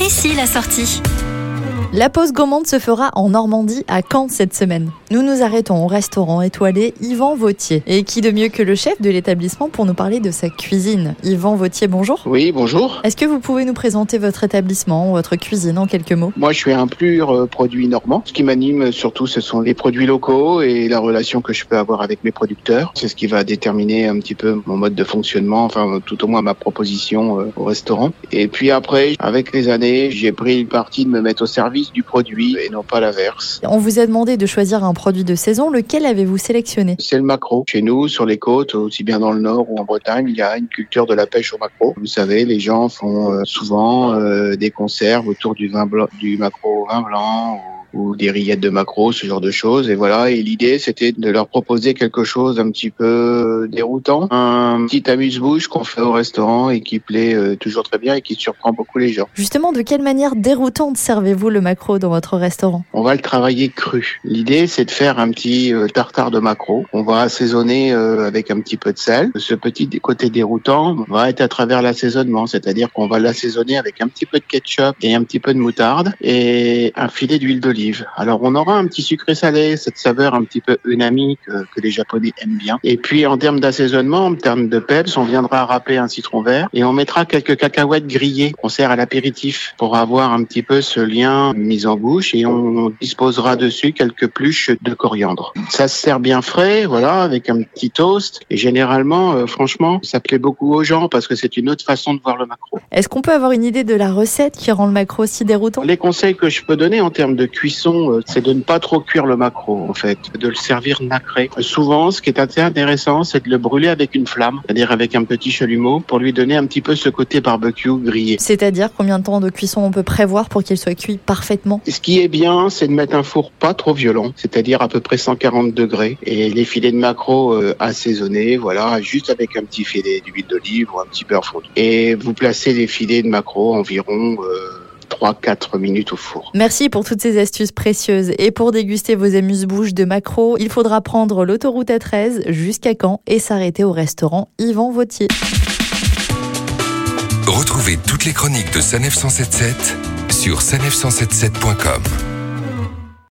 Ici la sortie. La pause gourmande se fera en Normandie à Caen cette semaine. Nous nous arrêtons au restaurant étoilé Yvan Vautier. Et qui de mieux que le chef de l'établissement pour nous parler de sa cuisine? Yvan Vautier, bonjour. Oui, bonjour. Est-ce que vous pouvez nous présenter votre établissement, votre cuisine en quelques mots? Moi, je suis un pur euh, produit normand. Ce qui m'anime surtout, ce sont les produits locaux et la relation que je peux avoir avec mes producteurs. C'est ce qui va déterminer un petit peu mon mode de fonctionnement, enfin tout au moins ma proposition euh, au restaurant. Et puis après, avec les années, j'ai pris une partie de me mettre au service du produit et non pas l'inverse. On vous a demandé de choisir un produit de saison. Lequel avez-vous sélectionné? C'est le macro. Chez nous, sur les côtes, aussi bien dans le nord ou en Bretagne, il y a une culture de la pêche au macro. Vous savez, les gens font euh, souvent euh, des conserves autour du vin blanc, du macro au vin blanc ou des rillettes de macro, ce genre de choses. Et voilà. Et l'idée, c'était de leur proposer quelque chose un petit peu déroutant, un petit amuse-bouche qu'on fait au restaurant et qui plaît euh, toujours très bien et qui surprend beaucoup les gens. Justement, de quelle manière déroutante servez-vous le macro dans votre restaurant? On va le travailler cru. L'idée, c'est de faire un petit euh, tartare de macro. On va assaisonner euh, avec un petit peu de sel. Ce petit côté déroutant va être à travers l'assaisonnement, c'est-à-dire qu'on va l'assaisonner avec un petit peu de ketchup et un petit peu de moutarde et un filet d'huile d'olive alors on aura un petit sucré salé, cette saveur un petit peu unami que, les Japonais aiment bien. Et puis en termes d'assaisonnement, en termes de peps, on viendra râper un citron vert et on mettra quelques cacahuètes grillées qu'on sert à l'apéritif pour avoir un petit peu ce lien mis en bouche et on disposera dessus quelques pluches de coriandre. Ça se sert bien frais, voilà, avec un petit toast. Et généralement, euh, franchement, ça plaît beaucoup aux gens parce que c'est une autre façon de voir le macro. Est-ce qu'on peut avoir une idée de la recette qui rend le macro si déroutant? Les conseils que je peux donner en termes de cuisson euh, c'est de ne pas trop cuire le macro, en fait, de le servir nacré. Souvent, ce qui est assez intéressant, c'est de le brûler avec une flamme, c'est-à-dire avec un petit chalumeau, pour lui donner un petit peu ce côté barbecue grillé. C'est-à-dire combien de temps de cuisson on peut prévoir pour qu'il soit cuit parfaitement? Ce qui est bien, c'est de mettre un four pas trop violent, c'est-à-dire à peu près 140 degrés, et les filets de macro euh, assaisonnés, voilà, juste avec un petit filet d'huile d'olive ou un petit beurre fondu. Et vous placez les filets de macro environ euh, 3-4 minutes au four. Merci pour toutes ces astuces précieuses. Et pour déguster vos amuse-bouches de macro, il faudra prendre l'autoroute A13 jusqu'à Caen et s'arrêter au restaurant Yvan Vautier. Retrouvez toutes les chroniques de Sanef 177 sur sanef177.com.